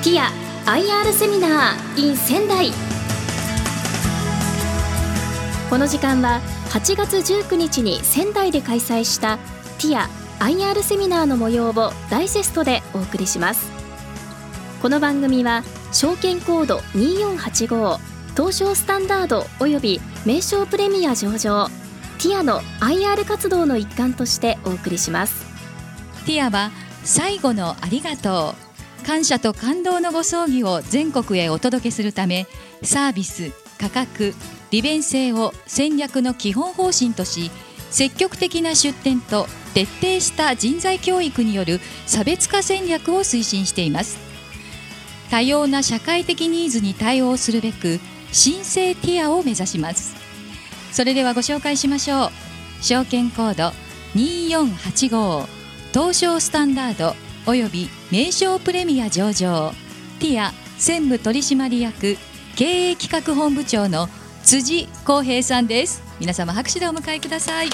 ティア IR セミナー in 仙台。この時間は8月19日に仙台で開催したティア IR セミナーの模様をダイジェストでお送りします。この番組は証券コード2485東証スタンダードおよび名称プレミア上場ティアの IR 活動の一環としてお送りします。ティアは最後のありがとう。感謝と感動のご葬儀を全国へお届けするためサービス価格利便性を戦略の基本方針とし積極的な出展と徹底した人材教育による差別化戦略を推進しています。多様な社会的ニーズに対応するべく新生ティアを目指します。それではご紹介しましょう。証券コード2485東証スタンダード。および名称プレミア上場ティア専務取締役経営企画本部長の辻光平さんです。皆様拍手でお迎えください。聞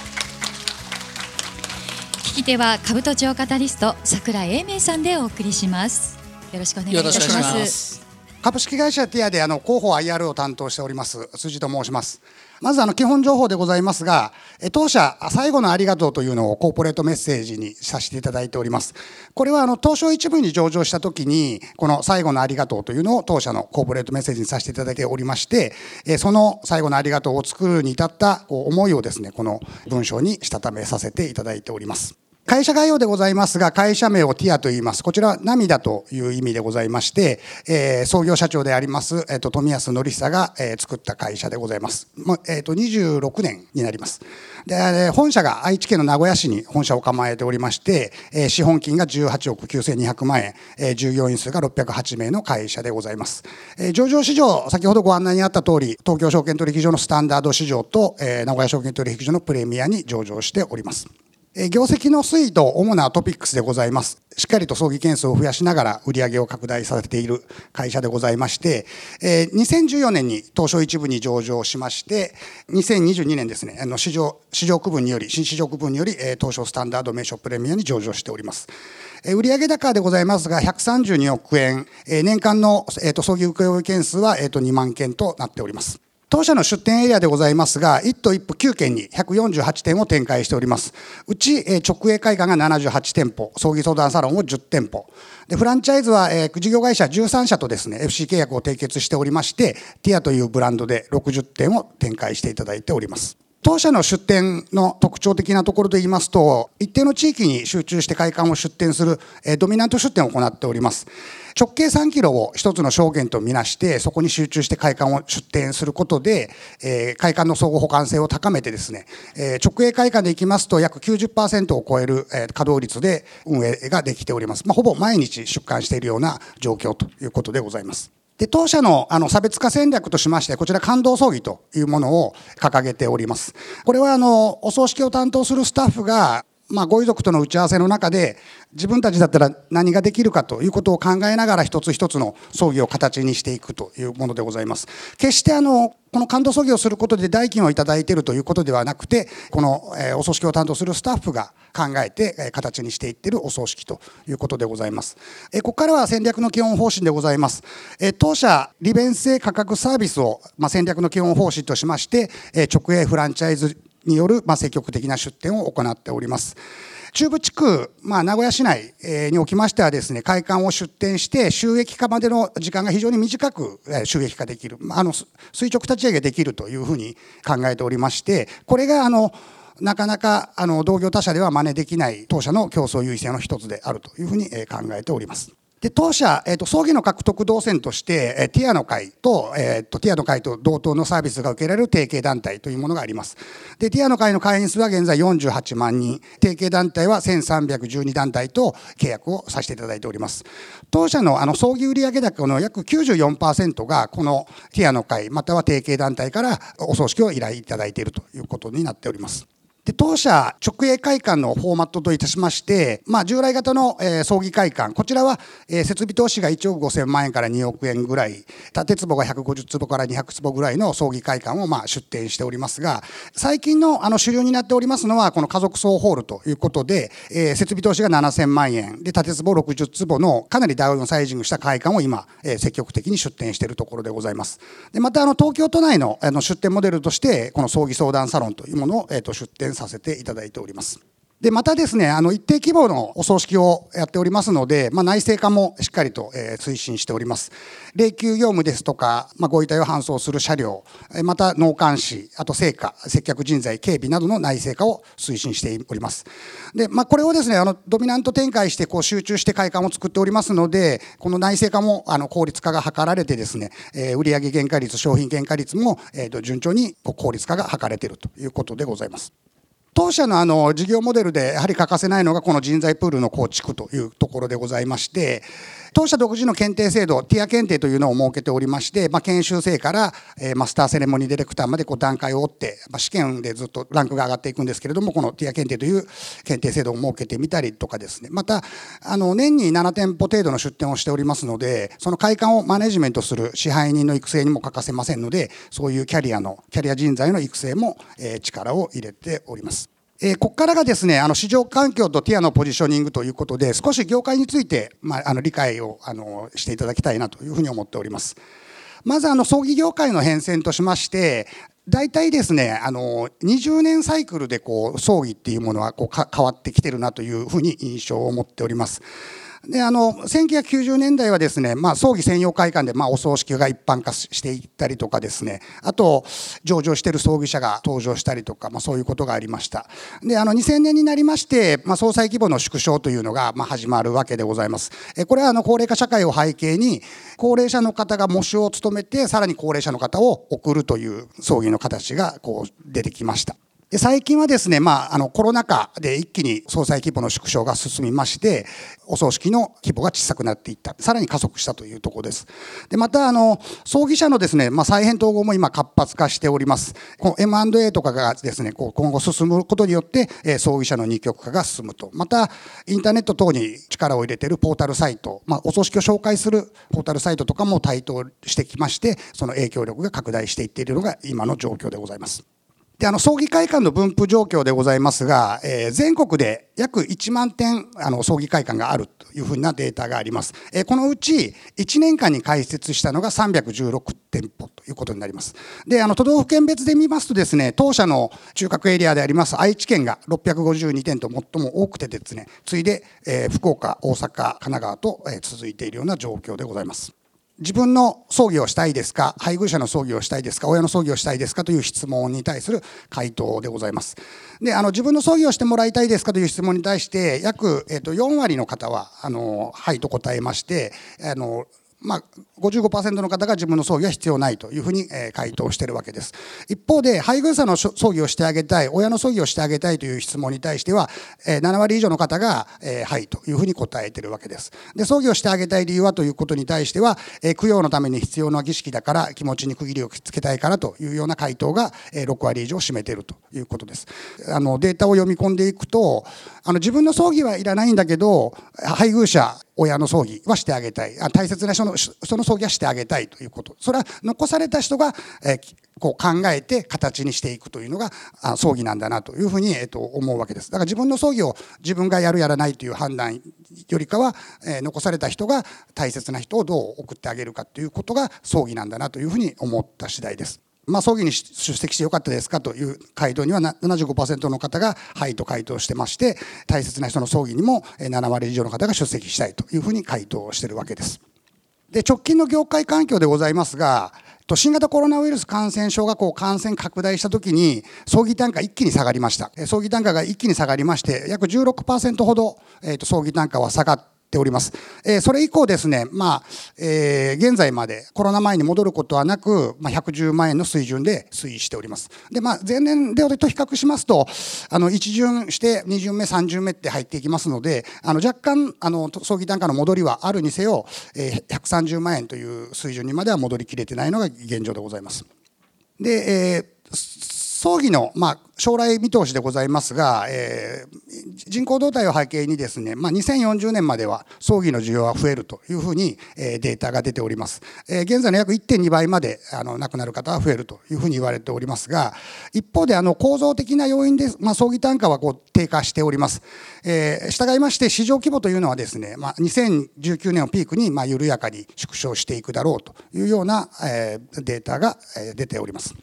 き手は株都庁カタリスト桜井英明さんでお送りします。よろしくお願いいたします。株式会社ティアであの広報 IR を担当しております辻と申します。まずあの基本情報でございますが当社最後のありがとうというのをコーポレートメッセージにさせていただいております。これはあの東証一部に上場した時にこの最後のありがとうというのを当社のコーポレートメッセージにさせていただいておりましてその最後のありがとうを作るに至った思いをですねこの文章にしたためさせていただいております。会社概要でございますが、会社名をティアと言います。こちらは涙という意味でございまして、えー、創業社長であります、えっ、ー、と、富安則久が、えー、作った会社でございます。まえっ、ー、と、26年になります。で、本社が愛知県の名古屋市に本社を構えておりまして、えー、資本金が18億9200万円、えー、従業員数が608名の会社でございます。えー、上場市場、先ほどご案内にあった通り、東京証券取引所のスタンダード市場と、えー、名古屋証券取引所のプレミアに上場しております。業績の推移と主なトピックスでございます。しっかりと葬儀件数を増やしながら売上を拡大させている会社でございまして、2014年に東証一部に上場しまして、2022年ですね、あの市場、市場区分により、新市場区分により、東証スタンダード名称プレミアに上場しております。売上高でございますが、132億円、年間の、葬儀請負件数は、えー、と2万件となっております。当社の出店エリアでございますが、1都1府9県に148店を展開しております。うち、直営会館が78店舗、葬儀相談サロンを10店舗。で、フランチャイズは、えー、事業会社13社とですね、FC 契約を締結しておりまして、ティアというブランドで60店を展開していただいております。当社の出店の特徴的なところで言いますと、一定の地域に集中して会館を出店する、えドミナント出店を行っております。直径3キロを一つの証言とみなして、そこに集中して会館を出店することで、えー、会館の相互補完性を高めてですね、え、直営会館でいきますと約90%を超える、え、稼働率で運営ができております。まあ、ほぼ毎日出館しているような状況ということでございます。で当社のあの差別化戦略としまして、こちら感動葬儀というものを掲げております。これはあのお葬式を担当するスタッフがまあ、ご遺族との打ち合わせの中で自分たちだったら何ができるかということを考えながら一つ一つの葬儀を形にしていくというものでございます。決してあのこの感動葬儀をすることで代金をいただいているということではなくてこのお葬式を担当するスタッフが考えて形にしていっているお葬式ということでございます。えここからは戦略の基本方針でございます。当社利便性価格サービスを戦略の基本方針としまして直営フランチャイズによる、まあ、積極的な出店を行っております。中部地区、まあ、名古屋市内におきましてはですね、会館を出店して収益化までの時間が非常に短く収益化できる、あの垂直立ち上げできるというふうに考えておりまして、これがあのなかなかあの同業他社では真似できない当社の競争優位性の一つであるというふうに考えております。で当社、えーと、葬儀の獲得動線として、えー、ティアの会と,、えーと、ティアの会と同等のサービスが受けられる提携団体というものがあります。でティアの会の会員数は現在48万人提携団体は1312団体と契約をさせていただいております。当社のあの葬儀売上高の約94%がこのティアの会または提携団体からお葬式を依頼いただいているということになっております。で当社直営会館のフォーマットといたしまして、まあ、従来型の、えー、葬儀会館こちらは、えー、設備投資が1億5000万円から2億円ぐらい建坪が150坪から200坪ぐらいの葬儀会館を、まあ、出店しておりますが最近のあの主流になっておりますのはこの家族葬ホールということで、えー、設備投資が7000万円で建坪60坪のかなりダウンサイジングした会館を今、えー、積極的に出店しているところでございます。でまたあの東京都内のあの出店モデルとしてこの葬儀相談サロンというものを、えー、と出させていただいております。で、またですね、あの、一定規模のお葬式をやっておりますので、まあ、内製化もしっかりと、えー、推進しております。霊柩業務ですとか、まあ、ご遺体を搬送する車両、また納棺師、あと聖火、接客人材、警備などの内製化を推進しております。で、まあ、これをですね、あの、ドミナント展開して、こう、集中して会館を作っておりますので、この内製化も、あの、効率化が図られてですね、えー、売上原価率、商品原価率も、えー、と順調にこう効率化が図れているということでございます。当社のあの事業モデルでやはり欠かせないのがこの人材プールの構築というところでございまして当社独自の検定制度ティア検定というのを設けておりまして、まあ、研修生から、えマスターセレモニーディレクターまでこう段階を追って、まあ、試験でずっとランクが上がっていくんですけれどもこのティア検定という検定制度を設けてみたりとかですねまたあの年に7店舗程度の出店をしておりますのでその会館をマネジメントする支配人の育成にも欠かせませんのでそういうキャリアのキャリア人材の育成も、え力を入れております。え、ここからがですね、あの市場環境とティアのポジショニングということで、少し業界について、まあ、あの理解をあのしていただきたいなというふうに思っております。まずあの葬儀業界の変遷としまして、大体ですね、あの20年サイクルでこう葬儀っていうものはこう変わってきてるなというふうに印象を持っております。であの1990年代はですね、まあ、葬儀専用会館で、まあ、お葬式が一般化していったりとかですね。あと上場している葬儀社が登場したりとか、まあ、そういうことがありました。であの2000年になりまして、まあ、総裁規模の縮小というのが、まあ、始まるわけでございます。えこれはあの高齢化社会を背景に高齢者の方が喪主を務めてさらに高齢者の方を送るという葬儀の形がこう出てきました。で最近はですね、まあ、あのコロナ禍で一気に総裁規模の縮小が進みましてお葬式の規模が小さくなっていった。さらに加速したというところです。でまたあの葬儀社のですね、まあ、再編統合も今活発化しております。この M&A とかがですねこう今後進むことによって、え葬儀社の二極化が進むと。またインターネット等に力を入れているポータルサイト、まあ、お葬式を紹介するポータルサイトとかも台頭してきましてその影響力が拡大していっているのが今の状況でございます。であの葬儀会館の分布状況でございますが、えー、全国で約1万点あの葬儀会館があるというふうなデータがあります、えー、このうち1年間に開設したのが316店舗ということになります。であの都道府県別で見ますとですね当社の中核エリアであります愛知県が652店と最も多くてですね次いで、えー、福岡大阪神奈川と、え続いているような状況でございます。自分の葬儀をしたいですか？配偶者の葬儀をしたいですか？親の葬儀をしたいですか？という質問に対する回答でございます。であの自分の葬儀をしてもらいたいですか？という質問に対して約、えっ、と4割の方はあのはいと答えましてあのまあ、55%の方が自分の葬儀は必要ないというふうに回答しているわけです。一方で、配偶者の葬儀をしてあげたい、親の葬儀をしてあげたいという質問に対しては、7割以上の方が、はいというふうに答えているわけです。で、葬儀をしてあげたい理由はということに対しては、供養のために必要な儀式だから、気持ちに区切りをつけたいからというような回答が6割以上を占めているということです。あのデータを読み込んでいくと、あの自分の葬儀はいらないんだけど、配偶者、親の葬儀はしてあげたい。大切な人のその葬儀はしてあげたいということ。それは残された人が、えこう考えて形にしていくというのがあ葬儀なんだなというふうに、えー、と思うわけです。だから自分の葬儀を自分がやるやらないという判断よりかは、え残された人が大切な人をどう送ってあげるかということが葬儀なんだなというふうに思った次第です。まあ、葬儀に出席してよかったですかという回答には75%の方が「はい」と回答してまして大切な人の葬儀にも7割以上の方が出席したいというふうに回答しているわけです。で直近の業界環境でございますが新型コロナウイルス感染症がこう感染拡大した時に葬儀単価一気に下がりました葬儀単価が一気に下がりまして約16%ほど、えー、と葬儀単価は下がっております。えー、それ以降ですね、まあ、えー、現在までコロナ前に戻ることはなく、まあ、110万円の水準で推移しております。で、まあ、前年でと比較しますと、あの、1巡して2巡目、3巡目って入っていきますので、あの、若干、あの、葬儀単価の戻りはあるにせよ、えー、130万円という水準にまでは戻りきれてないのが現状でございます。で、えー葬儀の、まあ、将来見通しでございますが、えー、人口動態を背景にですね、まあ、2040年までは葬儀の需要は増えるというふうに、えー、データが出ております。えー、現在の約1.2倍まであの亡くなる方は増えるというふうに言われておりますが、一方であの構造的な要因で、まあ、葬儀単価はこう低下しております。えー、従いまして市場規模というのはですね、まあ、2019年をピークにまあ緩やかに縮小していくだろうというような、えー、データが出ております。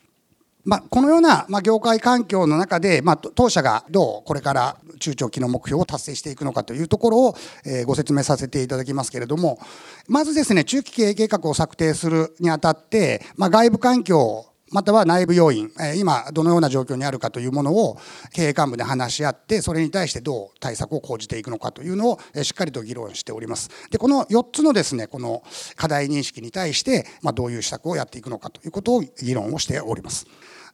まあ、このような、まあ、業界環境の中で、まあ、当社がどうこれから中長期の目標を達成していくのかというところを、えー、ご説明させていただきますけれどもまずですね中期経営計画を策定するにあたって、まあ、外部環境または内部要因、今どのような状況にあるかというものを経営幹部で話し合ってそれに対してどう対策を講じていくのかというのをしっかりと議論しております。でこの4つのですねこの課題認識に対して、ま、どういう施策をやっていくのかということを議論をしております。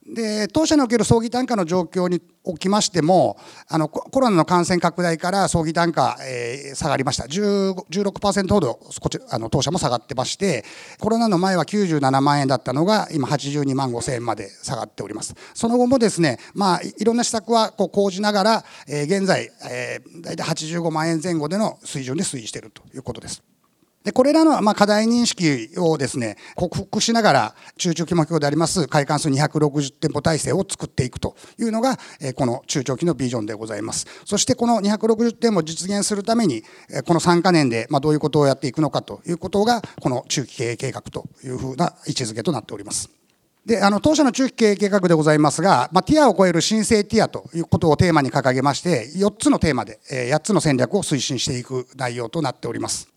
で当社における葬儀単価の状況におきましてもあのコロナの感染拡大から葬儀単価、えー、下がりました。16%ほどこちあの当社も下がってましてコロナの前は97万円だったのが今82万5千円まで下がっております。その後もですねまあいろんな施策はこう講じながら、えー、現在、えー、大体85万円前後での水準で推移しているということです。でこれらのま課題認識をですね克服しながら中長期目標であります会館数260店舗体制を作っていくというのがこの中長期のビジョンでございます。そしてこの260店を実現するためにこの3か年でまどういうことをやっていくのかということがこの中期経営計画というふうな位置づけとなっております。であの当社の中期経営計画でございますが、まあ、ティアを超える新生ティアということをテーマに掲げまして4つのテーマで8つの戦略を推進していく内容となっております。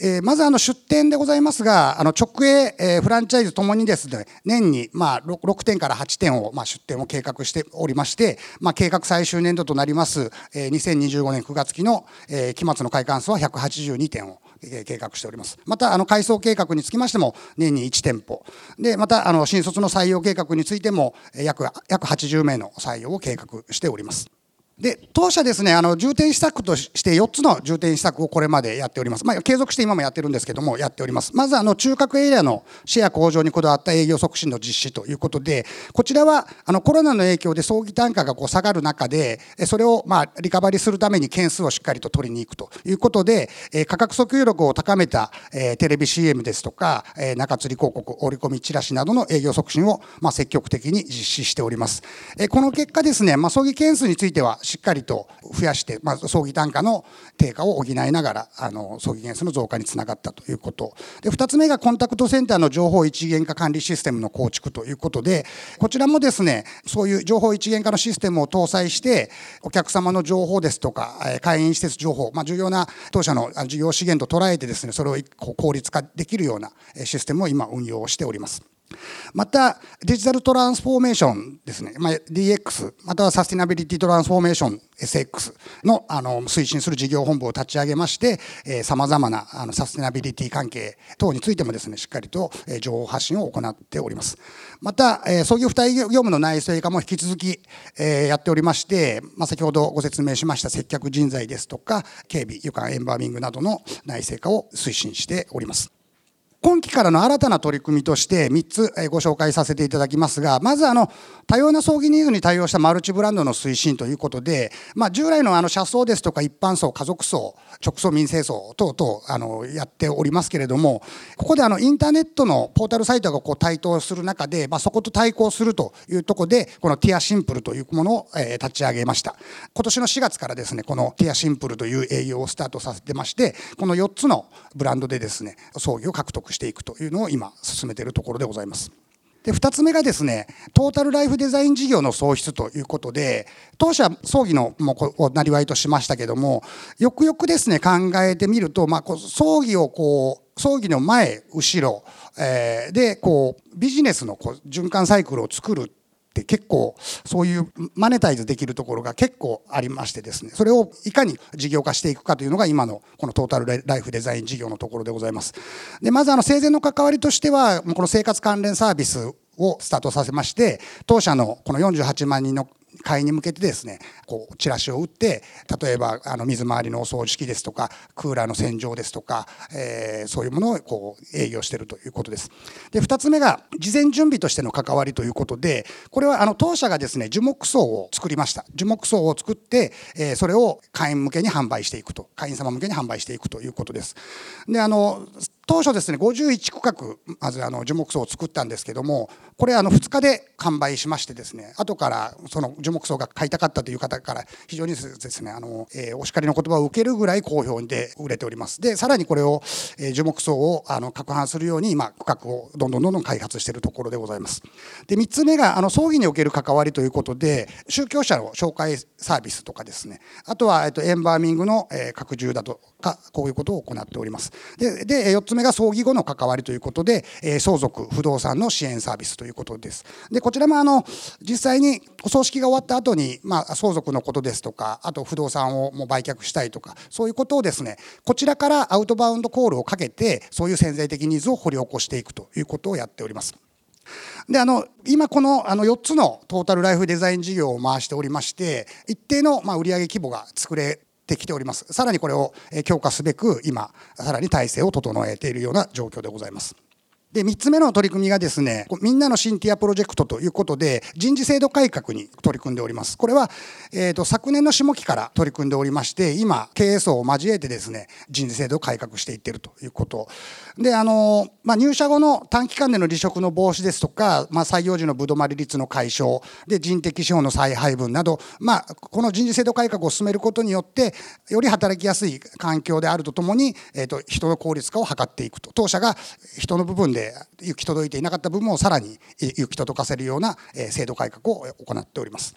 えー、まずあの出店でございますが、あの直営、えー、フランチャイズともにですね、年にまあ 6, 6店から8店をまあ出店を計画しておりまして、まあ、計画最終年度となります、えー、2025年9月期の、えー、期末の開館数は182店を計画しております。また、改装計画につきましても、年に1店舗。で、また、あの、新卒の採用計画についても、約、約80名の採用を計画しております。で当社ですねあの重点施策として4つの重点施策をこれまでやっております、まあ、継続して今もやってるんですけどもやっております。まずあの中核エリアのシェア向上にこだわった営業促進の実施ということでこちらはあのコロナの影響で葬儀単価がこう下がる中でそれをまあリカバリーするために件数をしっかりと取りに行くということで価格訴求力を高めたテレビ CM ですとか中吊り広告折り込みチラシなどの営業促進をまあ積極的に実施しております。この結果ですね、まあ、葬儀件数についてはしっかりと増やして、まあ、葬儀単価の低下を補いながらあの葬儀件数の増加につながったということで2つ目がコンタクトセンターの情報一元化管理システムの構築ということでこちらもですねそういう情報一元化のシステムを搭載してお客様の情報ですとか会員施設情報、まあ、重要な当社の事業資源と捉えてですねそれを効率化できるようなシステムを今運用しております。またデジタルトランスフォーメーションですね、まあ、DX またはサスティナビリティトランスフォーメーション SX のあの推進する事業本部を立ち上げましてさまざまなあのサスティナビリティ関係等についてもですねしっかりと情報発信を行っております。また創業付帯業務の内製化も引き続きやっておりまして、まあ、先ほどご説明しました接客人材ですとか警備床エンバーミングなどの内製化を推進しております。今期からの新たな取り組みとして3つご紹介させていただきますがまずあの多様な葬儀ニーズに対応したマルチブランドの推進ということで、まあ、従来のあの車窓ですとか一般層家族層直送民生層等々あのやっておりますけれどもここであのインターネットのポータルサイトがこう台頭する中で、まあ、そこと対抗するというところでこのティアシンプルというものを、え立ち上げました。今年の4月からですねこのティアシンプルという営業をスタートさせてましてこの4つのブランドでですね葬儀を獲得していくというのを今進めているところでございます。で2つ目がですねトータルライフデザイン事業の創出ということで当社葬儀のもこなりわいとしましたけどもよくよくですね考えてみると、まあ、こう葬儀をこう葬儀の前後ろ、えー、でこうビジネスのこう循環サイクルを作るって結構そういうマネタイズできるところが結構ありましてですねそれをいかに事業化していくかというのが今のこのトータルライフデザイン事業のところでございます。でまずあの生前の関わりとしてはこの生活関連サービスをスタートさせまして当社のこの48万人の会員に向けてですねこうチラシを打って例えばあの水回りのお掃除機ですとかクーラーの洗浄ですとか、えー、そういうものをこう営業しているということです。で2つ目が事前準備としての関わりということでこれはあの当社がですね樹木葬を作りました樹木葬を作って、えー、それを会員向けに販売していくと会員様向けに販売していくということです。であの当初ですね51区画まずあの樹木葬を作ったんですけどもこれあの2日で完売しましてですね後からその樹木葬が買いたかったという方から非常にですねあの、えー、お叱りの言葉を受けるぐらい好評で売れております。でさらにこれを、えー、樹木葬をあの拡販するように今区画をどんどんどんどん開発しているところでございます。で3つ目があの葬儀における関わりということで宗教者の紹介サービスとかですね。あとは、えっと、エンバーミングの、えー、拡充だとかこういうことを行っております。でで4つ目が葬儀後の関わりということで、え相続不動産の支援サービスということです。でこちらもあの実際にお葬式が終終わった後にまあ、相続のことですとかあと不動産をもう売却したいとかそういうことをですねこちらからアウトバウンドコールをかけてそういう潜在的ニーズを掘り起こしていくということをやっております。であの今このあの4つのトータルライフデザイン事業を回しておりまして一定のまあ売上規模が作れてきておりますさらにこれを強化すべく今さらに体制を整えているような状況でございますで3つ目の取り組みがですねみんなのシンティアプロジェクトということで人事制度改革に取り組んでおります。これは、えーと、昨年の下期から取り組んでおりまして今経営層を交えてですね人事制度を改革していってるということ。であの、まあ、入社後の短期間での離職の防止ですとか、まあ、採用時のぶどまり率の解消で人的資本の再配分など、まあ、この人事制度改革を進めることによってより働きやすい環境であるとともに、えーと人の効率化を図っていくと。当社が人の部分で行き届いていなかった部分をさらに行き届かせるような制度改革を行っております。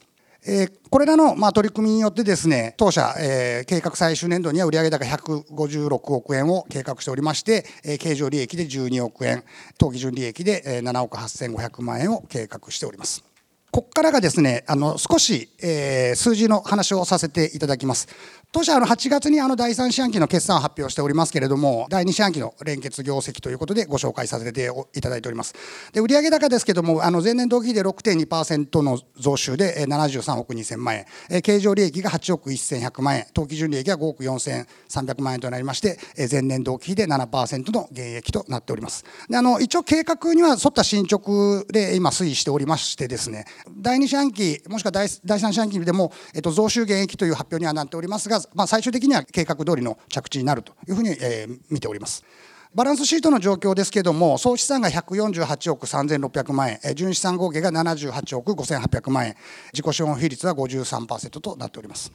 これらのま取り組みによってですね当社計画最終年度には売上高156億円を計画しておりまして経常利益で12億円当期純利益で7億8500万円を計画しております。ここからがですねあの少し、えー、数字の話をさせていただきます。当社あの8月にあの第3四半期の決算を発表しておりますけれども第2四半期の連結業績ということでご紹介させていただいております。で売上高ですけれどもあの前年同期で6.2%の増収で73億2000万円。経常利益が8億1100万円。当期純利益が5億4300万円となりまして前年同期比で7%の減益となっております。であの一応計画には沿った進捗で今推移しておりましてですね第2四半期もしくは第第3四半期でも、えっと、増収減益という発表にはなっておりますがまあ、最終的には計画通りの着地になるというふうに、えー、見ております。バランスシートの状況ですけれども、総資産が148億3600万円、純資産合計が78億5800万円、自己資本比率は53%となっております。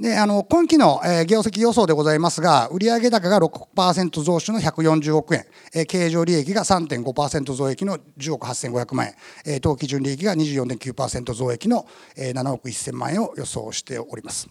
であの今期の、えー、業績予想でございますが、売上高が6%増収の140億円、えー、経常利益が3.5%増益の10億8500万円、えー、当期純利益が24.9%増益の、えー、7億1000万円を予想しております。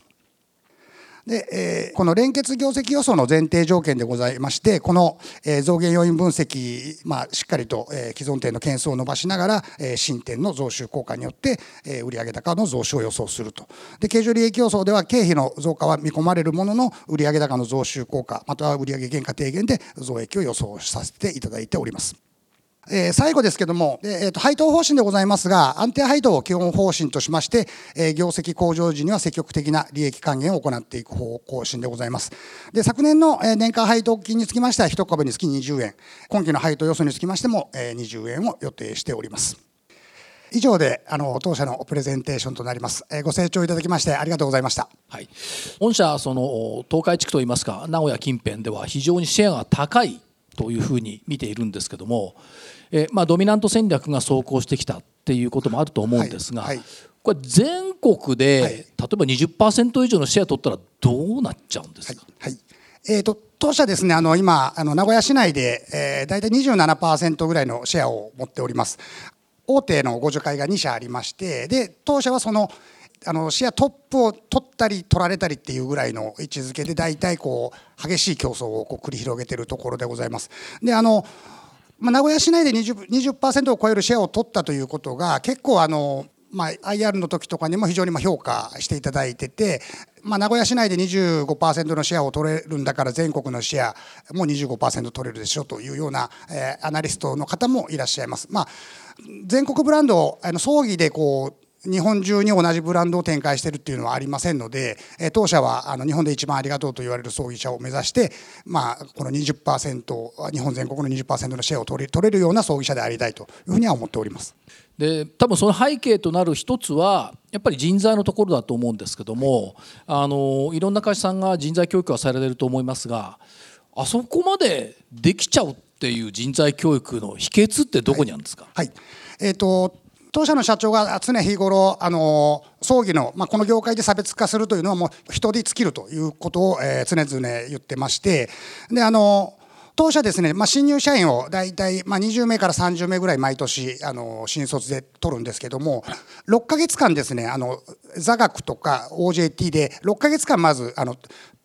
で、え、この連結業績予想の前提条件でございまして、この、え、増減要因分析、まあ、しっかりと、え、既存店の件数を伸ばしながら、えー、新店の増収効果によって、え、売上高の増収を予想すると。で、経常利益予想では経費の増加は見込まれるものの、売上高の増収効果、または売上原価低減で増益を予想させていただいております。えー、最後ですけども、えー、と配当方針でございますが、安定配当を基本方針としまして、えー、業績向上時には積極的な利益還元を行っていく方針でございます。で昨年の年間配当金につきましては、1株につき20円、今期の配当予想につきましてもえ20円を予定しております。以上であの当社のプレゼンテーションとなります。えー、ご清聴いただきましてありがとうございました。はい。御社その東海地区といいますか名古屋近辺では非常にシェアが高いというふうに見ているんですけども、えまあ、ドミナント戦略が走行してきたっていうこともあると思うんですが、はいはい、これ全国で、はい、例えば20%以上のシェア取ったらどうなっちゃうんですか、はいえーと、当社ですねあの今あの名古屋市内で、えー、大体27%ぐらいのシェアを持っております。大手の互助会が2社ありましてで当社はそのあのシェアトップを取ったり取られたりっていうぐらいの位置づけで大体こう激しい競争をこう繰り広げているところでございます。であのまあ、名古屋市内で 20%, 20を超えるシェアを取ったということが結構あの、まあ、IR の時とかにも非常にまあ評価していただいてて、まあ、名古屋市内で25%のシェアを取れるんだから全国のシェアも25%取れるでしょというような、えー、アナリストの方もいらっしゃいます。まあ、全国ブランドあの葬儀でこう日本中に同じブランドを展開しているっていうのはありませんので、え当社はあの日本で一番ありがとうと言われる葬儀社を目指して、まあ、この20%日本全国の20%のシェアを取れ取れるような葬儀社でありたいというふうには思っております。で多分その背景となる一つはやっぱり人材のところだと思うんですけどもあのいろんな会社さんが人材教育はされてると思いますがあそこまでできちゃうっていう人材教育の秘訣ってどこにあるんですか、はい、はい、えーと当社の社長が常日頃あの葬儀の、まあ、この業界で差別化するというのはもう人で尽きるということを、えー、常々言ってましてであの当社ですね、まあ、新入社員を大体、まあ、20名から30名ぐらい毎年あの新卒で取るんですけども6か月間ですねあの座学とか OJT で6か月間まずあの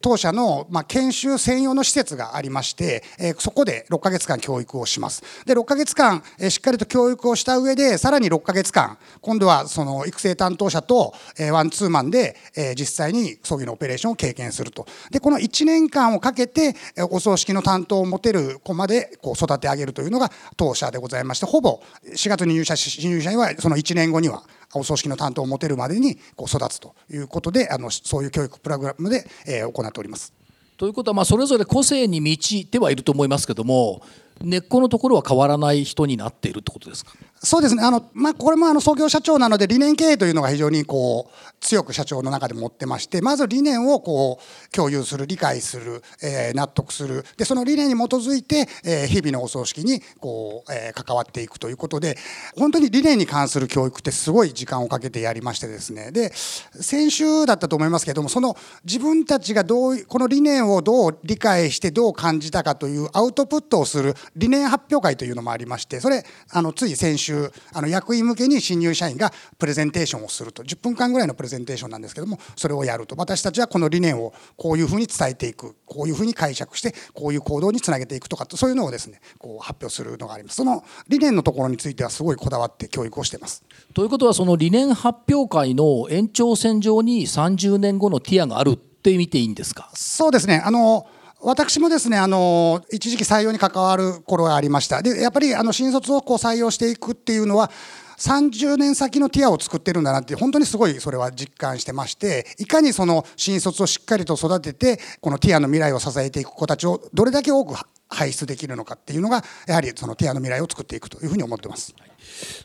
当社の、ま、研修専用の施設がありまして、え、そこで6ヶ月間教育をします。で、6ヶ月間、え、しっかりと教育をした上で、さらに6ヶ月間、今度はその育成担当者と、え、ワンツーマンで、え、実際に葬儀のオペレーションを経験すると。で、この1年間をかけて、え、お葬式の担当を持てる子までこう育て上げるというのが当社でございまして、ほぼ4月に入社し、新入社員はその1年後にはお葬式の担当を持てるまでにこう育つということであのそういう教育プログラムで、え、行っております。ということはまそれぞれ個性に満ちてはいると思いますけども根っこのところは変わらない人になっているってことですか？そうですね。あの、まあ、これもあの創業社長なので理念経営というのが非常にこう強く社長の中で持ってましてまず理念をこう共有する理解する、えー、納得する。でその理念に基づいて、えー、日々のお葬式にこう、えー、関わっていくということで本当に理念に関する教育ってすごい時間をかけてやりましてですね。で先週だったと思いますけどもその自分たちがどうこの理念をどう理解してどう感じたかというアウトプットをする理念発表会というのもありましてそれあのつい先週あの役員向けに新入社員がプレゼンテーションをすると。10分間ぐらいのプレゼンテーションなんですけどもそれをやると。私たちはこの理念をこういうふうに伝えていく。こういうふうに解釈してこういう行動につなげていくとかそういうのをですねこう発表するのがあります。その理念のところについてはすごいこだわって教育をしています。ということはその理念発表会の延長線上に30年後のティアがあるって見ていいんですか？そうですね。あの私もですねあの一時期採用に関わる頃がありましたでやっぱりあの新卒をこう採用していくっていうのは30年先のティアを作ってるんだなって本当にすごいそれは実感してましていかにその新卒をしっかりと育ててこのティアの未来を支えていく子たちをどれだけ多く輩出できるのかっていうのがやはりそのティアの未来を作っていくというふうに思ってます。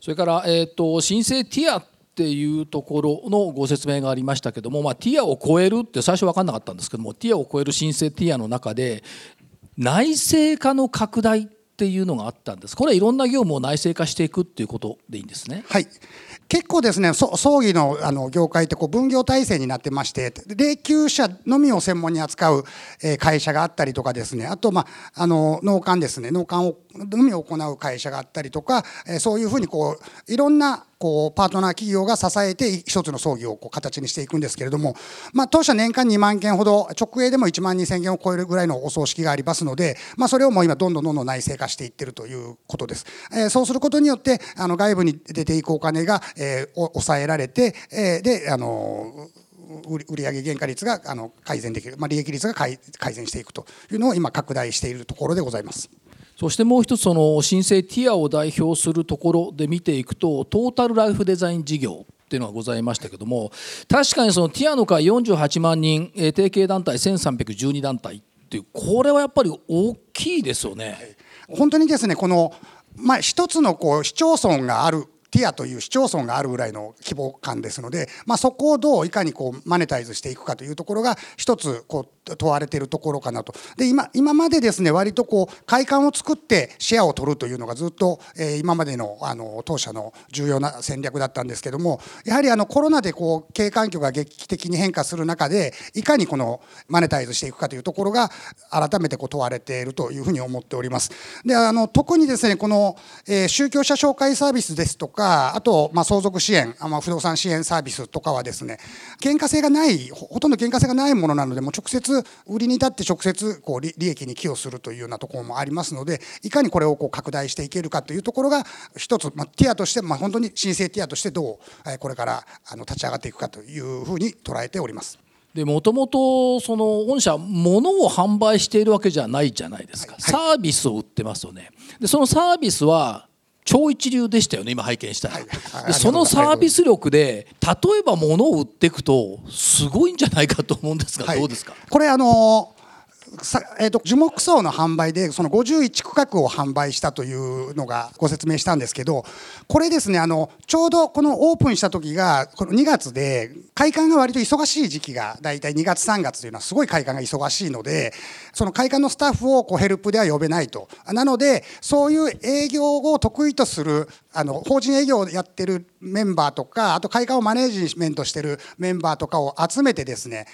それから、えーと、新生ティアっていうところのご説明がありましたけども、まあ、ティアを超えるって最初分かんなかったんですけどもティアを超える新生ティアの中で内製化の拡大っていうのがあったんです。これはいろんな業務を内製化していくっていうことでいいんですね。はい。結構ですね葬儀のあの業界ってこう分業体制になってまして霊柩車のみを専門に扱う会社があったりとかですね。あと、まあ、あの納棺ですね。納棺をのみを行う会社があったりとかそういうふうにこういろんなこうパートナー企業が支えて一つの葬儀をこう形にしていくんですけれども、まあ、当社年間2万件ほど直営でも1万2000件を超えるぐらいのお葬式がありますので、まあ、それをもう今どんどんどんどん内製化していってるということです。えー、そうすることによってあの外部に出ていくお金が、えー、抑えられて、えー、であの売上原価率があの改善できる、まあ、利益率が改善していくというのを今拡大しているところでございます。そしてもう一つその新生ティアを代表するところで見ていくとトータルライフデザイン事業っていうのがございましたけども確かにそのティアの会48万人提携団体1312団体っていうこれはやっぱり大きいですよね。本当にですねこのまあ、一つのこう市町村があるティアという市町村があるぐらいの規模感ですので、まあ、そこをどういかにこうマネタイズしていくかというところが一つこう問われているところかなとで今今までですね割とこう会館を作ってシェアを取るというのがずっと、えー、今までのあの当社の重要な戦略だったんですけどもやはりあのコロナでこう経営環境が劇的に変化する中でいかにこのマネタイズしていくかというところが改めてこう問われているというふうに思っております。であの特にですねこの、えー、宗教者紹介サービスですとかあと、まあ、相続支援、まあ、不動産支援サービスとかはですね原価性がないほとんど原価性がないものなのでもう直接売りに立って直接こう利益に寄与するというようなところもありますのでいかにこれをこう拡大していけるかというところが一つ、まあ、ティアとして、まあ、本当に申請ティアとしてどうこれからあの立ち上がっていくかというふうに捉えております。でもともとその御社物を販売しているわけじゃないじゃないですか、はい、サービスを売ってますよね。でそのサービスは超一流でしたよね今拝見したら、はい。でそのサービス力で例えば物を売っていくとすごいんじゃないかと思うんですが、はい。どうですか？これあのさえー、と樹木葬の販売でその51区画を販売したというのがご説明したんですけどこれですねあのちょうどこのオープンした時がこの2月で開館が割と忙しい時期が大体2月3月というのはすごい開館が忙しいのでその会館のスタッフをこうヘルプでは呼べないと。なのでそういう営業を得意とするあの法人営業をやってるメンバーとかあと会館をマネージメントしてるメンバーとかを集めてですね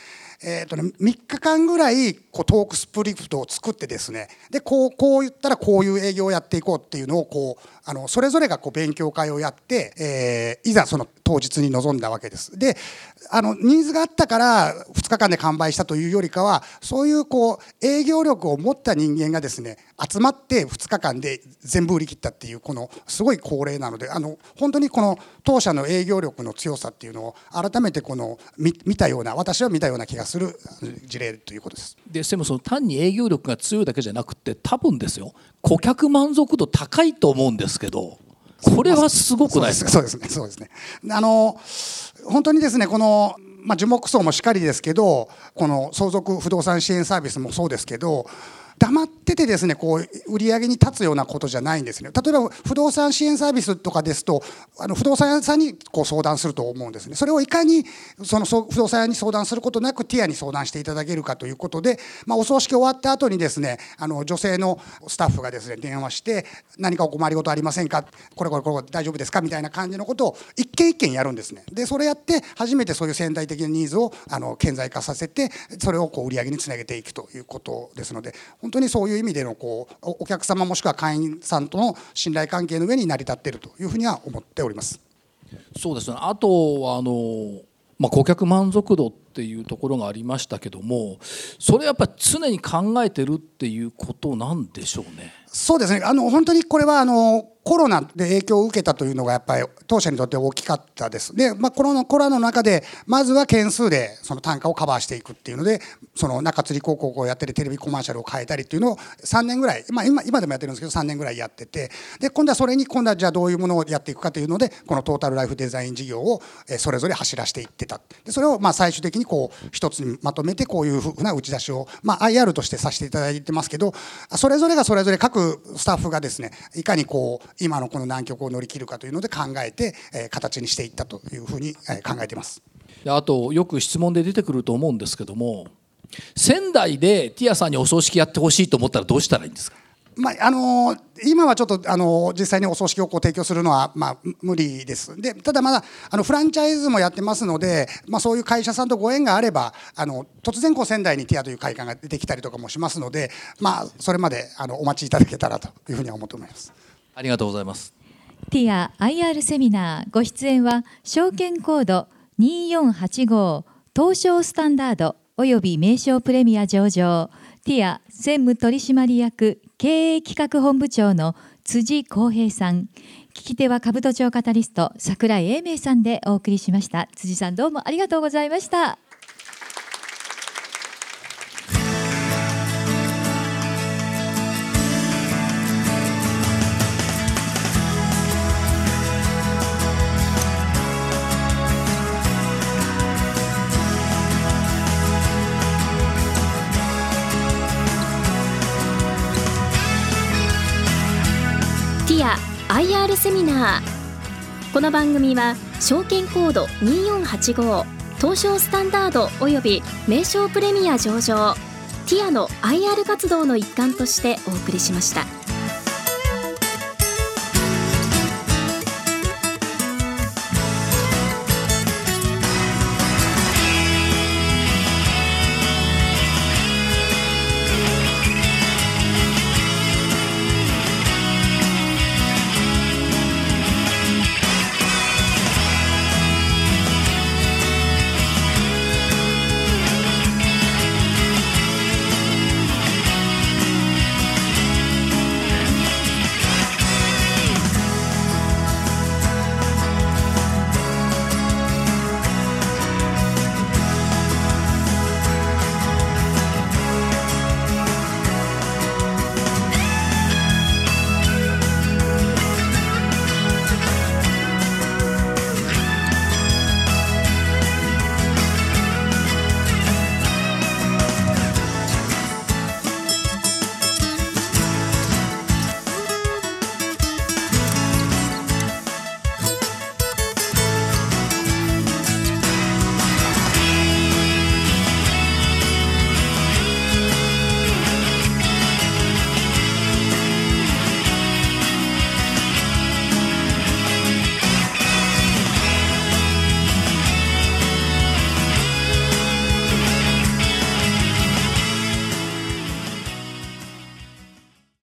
えーとね、3日間ぐらいこうトークスクリプトを作ってですねでこうこう言ったらこういう営業をやっていこうっていうのをこうあのそれぞれがこう勉強会をやって、えーいざその当日に臨んだわけです。であのニーズがあったから2日間で完売したというよりかはそういうこう営業力を持った人間がですね集まって2日間で全部売り切ったっていうこのすごい恒例なのであの本当にこの当社の営業力の強さっていうのを改めてこの見たような私は見たような気がする事例ということです。ででもその単に営業力が強いだけじゃなくて多分ですよ顧客満足度高いと思うんですけどこれはすごくないですか？そうですね。そうですね。あの本当にですねこのまあ、樹木葬もしっかりですけどこの相続不動産支援サービスもそうですけど黙っててですねこう売り上げに立つようなことじゃないんですね。例えば不動産支援サービスとかですとあの不動産屋さんにこう相談すると思うんですね。それをいかにその不動産屋に相談することなくティアに相談していただけるかということで、まあ、お葬式終わった後にですねあの女性のスタッフがですね電話して何かお困りごとありませんか？これこれこれ大丈夫ですか？みたいな感じのことを一件一件やるんですね。でそれやって初めてそういう潜在的なニーズをあの顕在化させてそれをこう売り上げにつなげていくということですので本当にそういういう意味でのこうお客様もしくは会員さんとの信頼関係の上に成り立っているというふうには思っております。そうですねあとあの、まあ、顧客満足度っていうところがありましたけどもそれやっぱり常に考えてるっていうことなんでしょうね。そうですねあの本当にこれはあのコロナで影響を受けたというのがやっぱり当社にとって大きかったです。で、まあ、コロナコロナの中でまずは件数でその単価をカバーしていくっていうのでその中吊り広告をやったりテレビコマーシャルを変えたりっていうのを3年ぐらい、まあ、今今でもやってるんですけど3年ぐらいやっててで今度はそれに今度はじゃあどういうものをやっていくかというのでこのトータルライフデザイン事業をえそれぞれ走らせていってたでそれをまあ最終的にこう一つにまとめてこういうふうな打ち出しを、まあ、IR としてさせていただいてますけどそれぞれがそれぞれ各スタッフがですねいかにこう今のこの難局を乗り切るかというので考えて、え形にしていったというふうにえ考えてます。あとよく質問で出てくると思うんですけども仙台でティアさんにお葬式やってほしいと思ったらどうしたらいいんですか？まああの今はちょっとあの実際にお葬式をこう提供するのは、まあ、む無理ですでただまだあのフランチャイズもやってますので、まあ、そういう会社さんとご縁があればあの突然こう仙台にティアという会館が出てきたりとかもしますので、まあ、それまであのお待ちいただけたらというふうには思っております。ありがとうございます。ティア IR セミナーご出演は証券コード2485東証スタンダードおよび名称プレミア上場ティア専務取締役経営企画本部長の辻康平さん。聞き手は株都庁カタリスト桜井英明さんでお送りしました。辻さんどうもありがとうございました。IR セミナーこの番組は証券コード2485東証スタンダードおよび名称プレミア上場ティアの IR 活動の一環としてお送りしました。